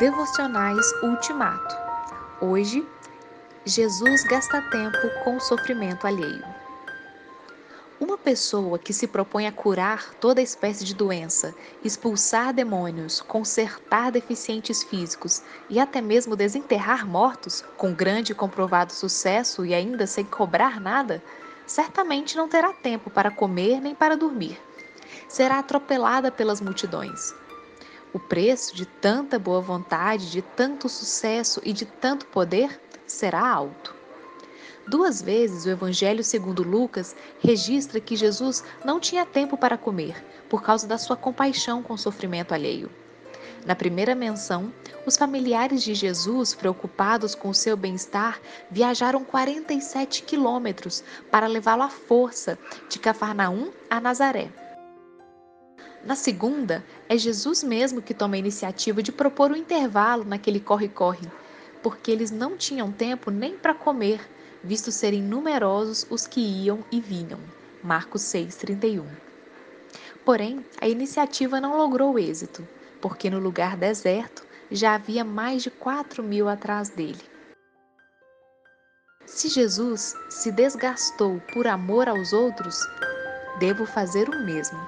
Devocionais Ultimato. Hoje, Jesus gasta tempo com o sofrimento alheio. Uma pessoa que se propõe a curar toda espécie de doença, expulsar demônios, consertar deficientes físicos e até mesmo desenterrar mortos, com grande e comprovado sucesso e ainda sem cobrar nada, certamente não terá tempo para comer nem para dormir. Será atropelada pelas multidões o preço de tanta boa vontade, de tanto sucesso e de tanto poder será alto. Duas vezes o Evangelho segundo Lucas registra que Jesus não tinha tempo para comer, por causa da sua compaixão com o sofrimento alheio. Na primeira menção, os familiares de Jesus, preocupados com o seu bem-estar, viajaram 47 quilômetros para levá-lo à força de Cafarnaum a Nazaré. Na segunda, é Jesus mesmo que toma a iniciativa de propor um intervalo naquele corre-corre, porque eles não tinham tempo nem para comer, visto serem numerosos os que iam e vinham. Marcos 6,31. Porém, a iniciativa não logrou êxito, porque no lugar deserto já havia mais de quatro mil atrás dele. Se Jesus se desgastou por amor aos outros, devo fazer o mesmo.